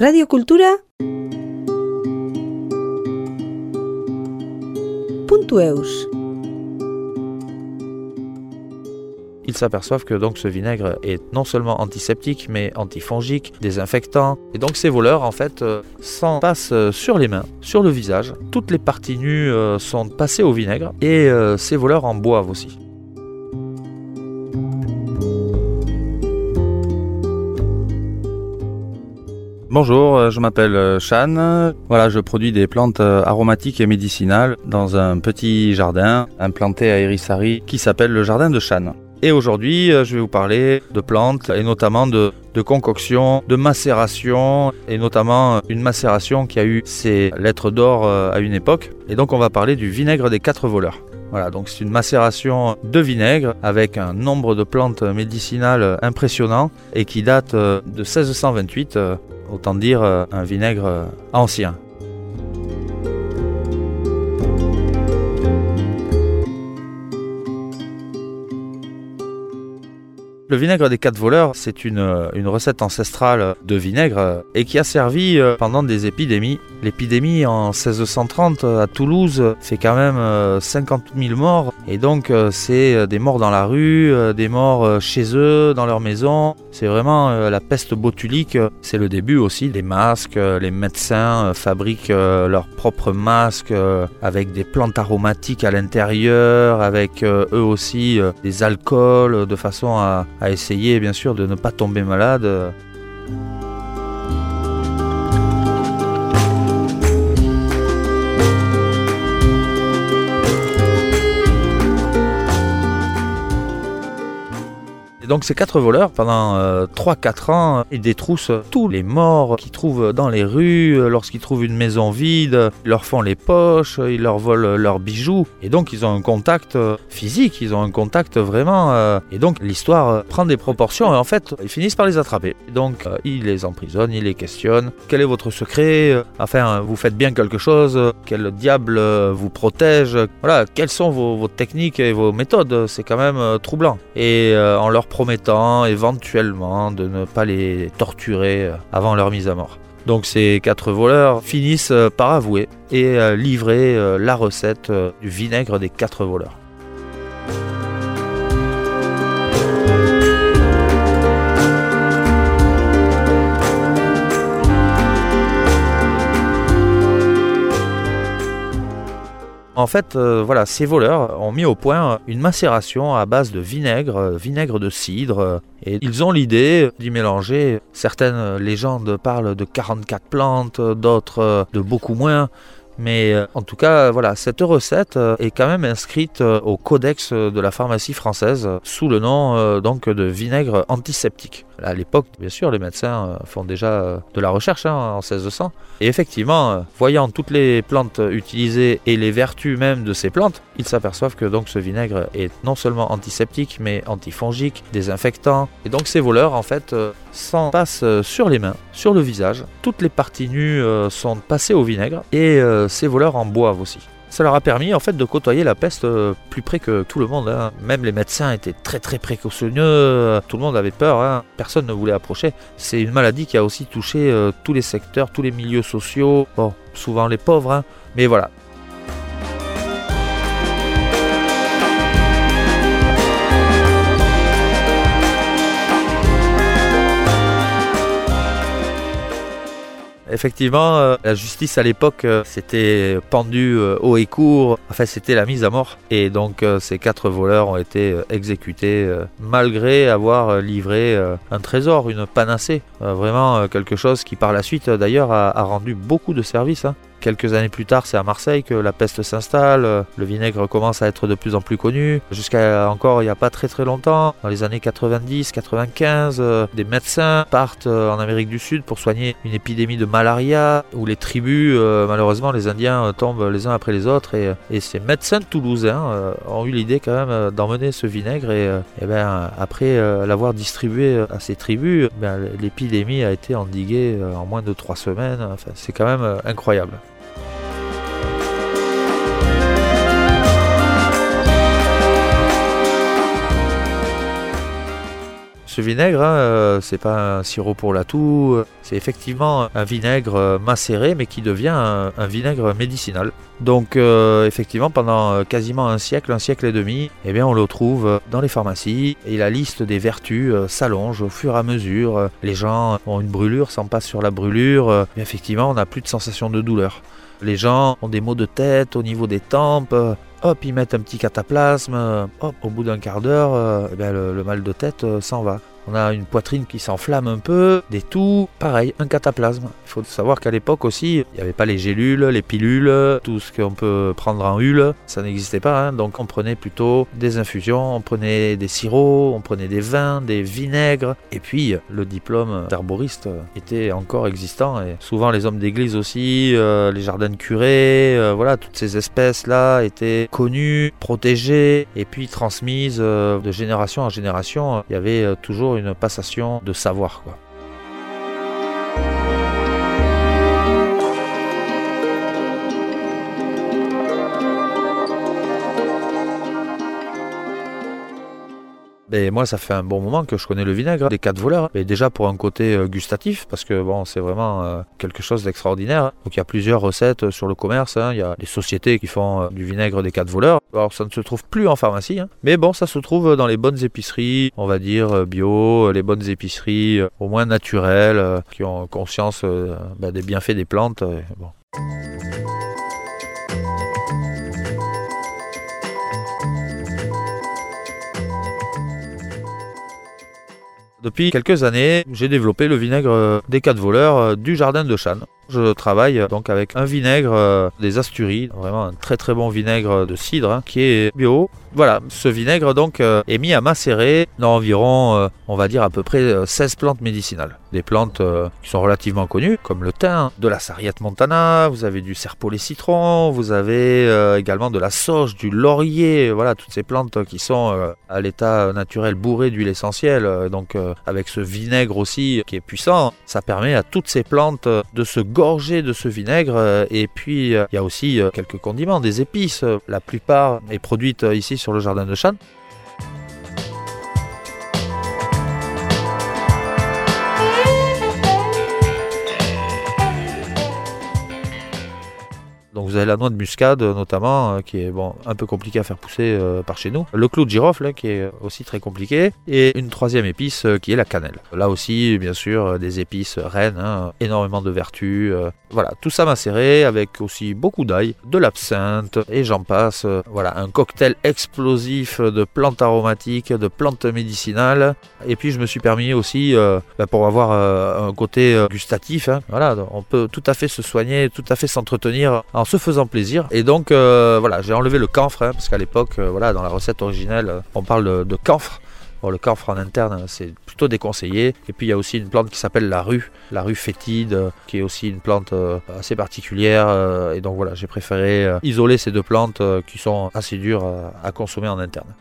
Radio Cultura. Eus. Ils s'aperçoivent que donc ce vinaigre est non seulement antiseptique mais antifongique, désinfectant. Et donc ces voleurs en fait euh, s'en passent euh, sur les mains, sur le visage. Toutes les parties nues euh, sont passées au vinaigre et ces voleurs en boivent aussi. Bonjour, euh, je m'appelle euh, Shan. Voilà, je produis des plantes euh, aromatiques et médicinales dans un petit jardin implanté à Erisari qui s'appelle le jardin de Shan. Et aujourd'hui, euh, je vais vous parler de plantes et notamment de, de concoctions, de macération et notamment euh, une macération qui a eu ses lettres d'or euh, à une époque. Et donc, on va parler du vinaigre des quatre voleurs. Voilà, donc c'est une macération de vinaigre avec un nombre de plantes médicinales impressionnant et qui date euh, de 1628, euh, autant dire euh, un vinaigre ancien. Le vinaigre des quatre voleurs, c'est une, recette ancestrale de vinaigre et qui a servi pendant des épidémies. L'épidémie en 1630 euh, à Toulouse fait quand même euh, 50 000 morts et donc euh, c'est euh, des morts dans la rue, euh, des morts euh, chez eux, dans leur maison. C'est vraiment euh, la peste botulique. C'est le début aussi des masques. Euh, Les médecins euh, fabriquent euh, leurs propres masques euh, avec des plantes aromatiques à l'intérieur, avec euh, eux aussi euh, des alcools euh, de façon à essayer bien sûr de ne pas tomber malade. Donc ces quatre voleurs, pendant 3-4 ans, ils détroussent tous les morts qu'ils trouvent dans les rues, euh, lorsqu'ils trouvent une maison vide, ils leur font les poches, ils leur volent leurs bijoux. Et donc ils ont un contact euh, physique, ils ont un contact vraiment... euh, Et donc l'histoire euh, prend des proportions et en fait ils finissent par les attraper. Donc euh, ils les emprisonnent, ils les questionnent. Quel est votre secret Euh, Enfin, vous faites bien quelque chose Quel diable euh, vous protège Voilà, quelles sont vos, techniques et vos méthodes C'est quand même euh, troublant. Et euh, en leur promettant éventuellement de ne pas les torturer euh, avant leur mise à mort. Donc ces quatre voleurs finissent euh, par avouer et euh, livrer la recette du vinaigre des quatre voleurs. En fait, euh, voilà, ces voleurs ont mis au point une macération à base de vinaigre, euh, vinaigre de cidre, euh, et ils ont l'idée d'y mélanger. Certaines légendes parlent de 44 plantes, d'autres de beaucoup moins. Mais en tout cas, voilà, cette recette est quand même inscrite au codex de la pharmacie française sous le nom donc de vinaigre antiseptique. À l'époque, bien sûr, les médecins euh, font déjà euh, de la recherche hein, en 1600. Et effectivement, euh, voyant toutes les plantes utilisées et les vertus même de ces plantes, ils s'aperçoivent que donc ce vinaigre est non seulement antiseptique mais antifongique, désinfectant. Et donc ces voleurs en fait s'en passent sur les mains, sur le visage. Toutes les parties nues sont passées au vinaigre et ces voleurs en boivent aussi. Ça leur a permis en fait de côtoyer la peste euh, plus près que tout le monde. hein. Même les médecins étaient très très précautionneux. euh, Tout le monde avait peur. hein. Personne ne voulait approcher. C'est une maladie qui a aussi touché euh, tous les secteurs, tous les milieux sociaux. Bon, souvent les pauvres. hein. Mais voilà, Effectivement, euh, la justice à l'époque euh, s'était pendue euh, haut et court. Enfin, c'était la mise à mort. Et donc, euh, ces quatre voleurs ont été euh, exécutés euh, malgré avoir euh, livré euh, un trésor, une panacée. Euh, vraiment euh, quelque chose qui, par la suite, euh, d'ailleurs, a, a rendu beaucoup de services. Quelques années plus tard, c'est à Marseille que la peste s'installe. euh, Le vinaigre commence à être de plus en plus connu. Jusqu'à encore il n'y a pas très très longtemps, dans les années 90, 95, euh, des médecins partent euh, en Amérique du Sud pour soigner une épidémie de malaria où les tribus, malheureusement, les Indiens tombent les uns après les autres. Et, ces médecins toulousains ont eu l'idée quand même d'emmener ce vinaigre. Et, ben, après l'avoir distribué à ces tribus, ben, l'épidémie a été endiguée en moins de trois semaines. C'est quand même incroyable. Ce vinaigre, hein, euh, c'est pas un sirop pour la toux, c'est effectivement un vinaigre euh, macéré, mais qui devient un, vinaigre médicinal. Donc euh, effectivement, pendant euh, quasiment un siècle, un siècle et demi, eh bien, on le trouve dans les pharmacies et la liste des vertus euh, s'allonge au fur et à mesure. Euh, Les gens ont une brûlure, s'en passent sur la brûlure, euh, mais effectivement, on n'a plus de sensation de douleur. Les gens ont des maux de tête au niveau des tempes. Hop, ils mettent un petit cataplasme. euh, Hop, au bout d'un quart d'heure, euh, eh bien, le, le mal de tête euh, s'en va. On a une poitrine qui s'enflamme un peu, des toux, pareil, un cataplasme. Il faut savoir qu'à l'époque aussi, il n'y avait pas les gélules, les pilules, tout ce qu'on peut prendre en hule, ça n'existait pas. hein. Donc on prenait plutôt des infusions, on prenait des sirops, on prenait des vins, des vinaigres. Et puis le diplôme d'herboriste était encore existant. Et souvent les hommes d'église aussi, euh, les jardins de curés, euh, voilà, toutes ces espèces-là étaient connues, protégées et puis transmises euh, de génération en génération. Il y avait euh, une passation de savoir. Quoi. Et moi, ça fait un bon moment que je connais le vinaigre des quatre voleurs. Et déjà pour un côté euh, gustatif, parce que bon, c'est vraiment euh, quelque chose d'extraordinaire. Donc il y a plusieurs recettes sur le commerce. hein. Il y a des sociétés qui font euh, du vinaigre des quatre voleurs. Alors ça ne se trouve plus en pharmacie, hein. mais bon, ça se trouve dans les bonnes épiceries, on va dire euh, bio, euh, les bonnes épiceries euh, au moins naturelles, euh, qui ont conscience euh, bah, des bienfaits des plantes. euh. Depuis quelques années, j'ai développé le vinaigre euh, des quatre voleurs euh, du jardin de Chane. Je travaille euh, donc avec un vinaigre euh, des Asturies, vraiment un très très bon vinaigre de cidre hein, qui est bio. Voilà, ce vinaigre donc euh, est mis à macérer dans environ, on va dire à peu près euh, 16 plantes médicinales. Des plantes qui sont relativement connues, comme le thym, de la sarriette montana, vous avez du serpolet citron, vous avez également de la sauge, du laurier, voilà, toutes ces plantes qui sont à l'état naturel bourré d'huile essentielle. Donc avec ce vinaigre aussi qui est puissant, ça permet à toutes ces plantes de se gorger de ce vinaigre. euh, Et puis euh, il y a aussi euh, quelques condiments, des épices. La plupart est produite ici sur le jardin de Chane. Donc vous avez la noix de muscade euh, notamment, euh, qui est bon un peu compliqué à faire pousser euh, par chez nous. Le clou de girofle, qui est aussi très compliqué. Et une troisième épice qui est la cannelle. Là aussi, bien sûr, des épices reines, hein, énormément de vertus. voilà, tout ça macéré avec aussi beaucoup d'ail, de l'absinthe et j'en passe. voilà, un cocktail explosif de plantes aromatiques, de plantes médicinales. Et puis je me suis permis aussi, bah, pour avoir un côté gustatif, hein, voilà, on peut tout à fait se soigner, tout à fait s'entretenir en se faisant plaisir. Et donc euh, voilà, j'ai enlevé le camphre, hein, parce qu'à l'époque, euh, voilà, dans la recette originelle, euh, on parle de, de camphre. Bon, le camphre en interne, c'est plutôt déconseillé. Et puis il y a aussi une plante qui s'appelle la rue, la rue fétide, qui est aussi une plante assez particulière. et donc voilà, j'ai préféré isoler ces deux plantes qui sont assez dures à consommer en interne.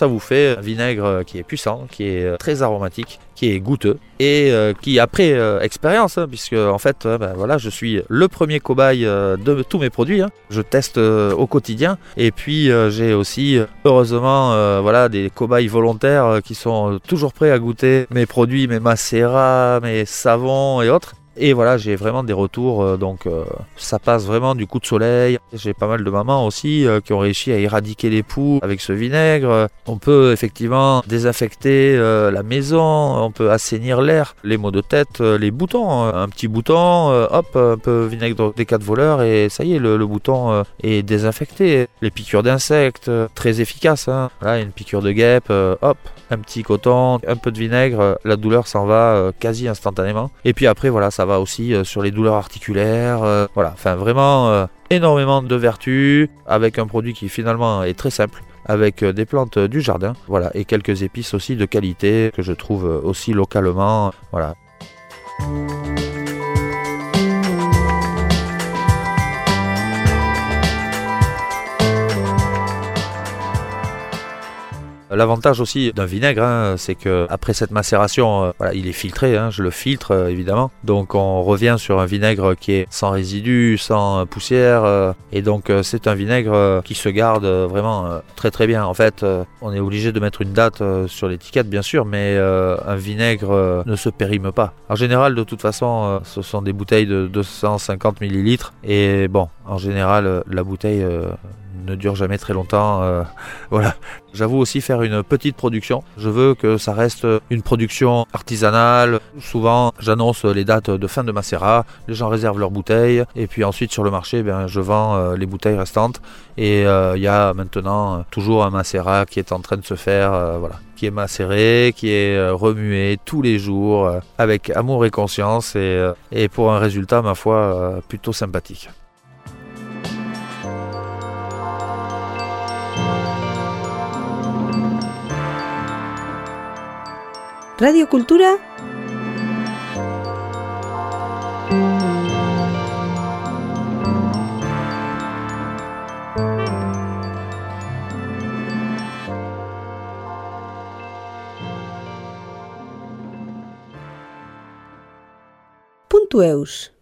Ça vous fait un vinaigre qui est puissant, qui est euh, très aromatique, qui est goûteux et euh, qui après euh, expérience, hein, puisque en fait, euh, ben, voilà, je suis le premier cobaye euh, de tous mes produits. hein. Je teste euh, au quotidien et puis euh, j'ai aussi euh, heureusement euh, voilà des cobayes volontaires euh, qui sont euh, toujours prêts à goûter mes produits, mes macérats, mes savons et autres. Et voilà, j'ai vraiment des retours, euh, donc euh, ça passe vraiment du coup de soleil. J'ai pas mal de mamans aussi euh, qui ont réussi à éradiquer les poux avec ce vinaigre. On peut effectivement désinfecter la maison, on peut assainir l'air, les maux de tête, les boutons. euh, Un petit bouton, hop, un peu vinaigre des quatre voleurs et ça y est, le, le bouton est désinfecté. Les piqûres d'insectes, très efficaces. Hein. Voilà, une piqûre de guêpe, hop, un petit coton, un peu de vinaigre, la douleur s'en va quasi instantanément. Et puis après, voilà, ça va aussi euh, sur les douleurs articulaires. euh, voilà, enfin vraiment euh, énormément de vertus avec un produit qui finalement est très simple avec des plantes du jardin, voilà, et quelques épices aussi de qualité que je trouve aussi localement, voilà. L'avantage aussi d'un vinaigre, hein, c'est que après cette macération, euh, il est filtré, hein, je le filtre euh, évidemment. Donc on revient sur un vinaigre qui est sans résidus, sans poussière, euh, et donc c'est un vinaigre qui se garde vraiment très très bien. En fait, on est obligé de mettre une date sur l'étiquette bien sûr, mais un vinaigre ne se périme pas. En général, de toute façon, ce sont des bouteilles de 250 millilitres, et bon, en général, la bouteille ne dure jamais très longtemps. euh, voilà. J'avoue aussi faire une petite production. Je veux que ça reste une production artisanale. Souvent, j'annonce les dates de fin de macérat. Les gens réservent leurs bouteilles. Et puis ensuite, sur le marché, ben, je vends euh, les bouteilles restantes. Et euh, il y a maintenant toujours un macérat qui est en train de se faire. voilà. Qui est macéré, qui est remué tous les jours avec amour et conscience. Et, pour un résultat, ma foi, plutôt sympathique. Radio Cultura. Puntueus.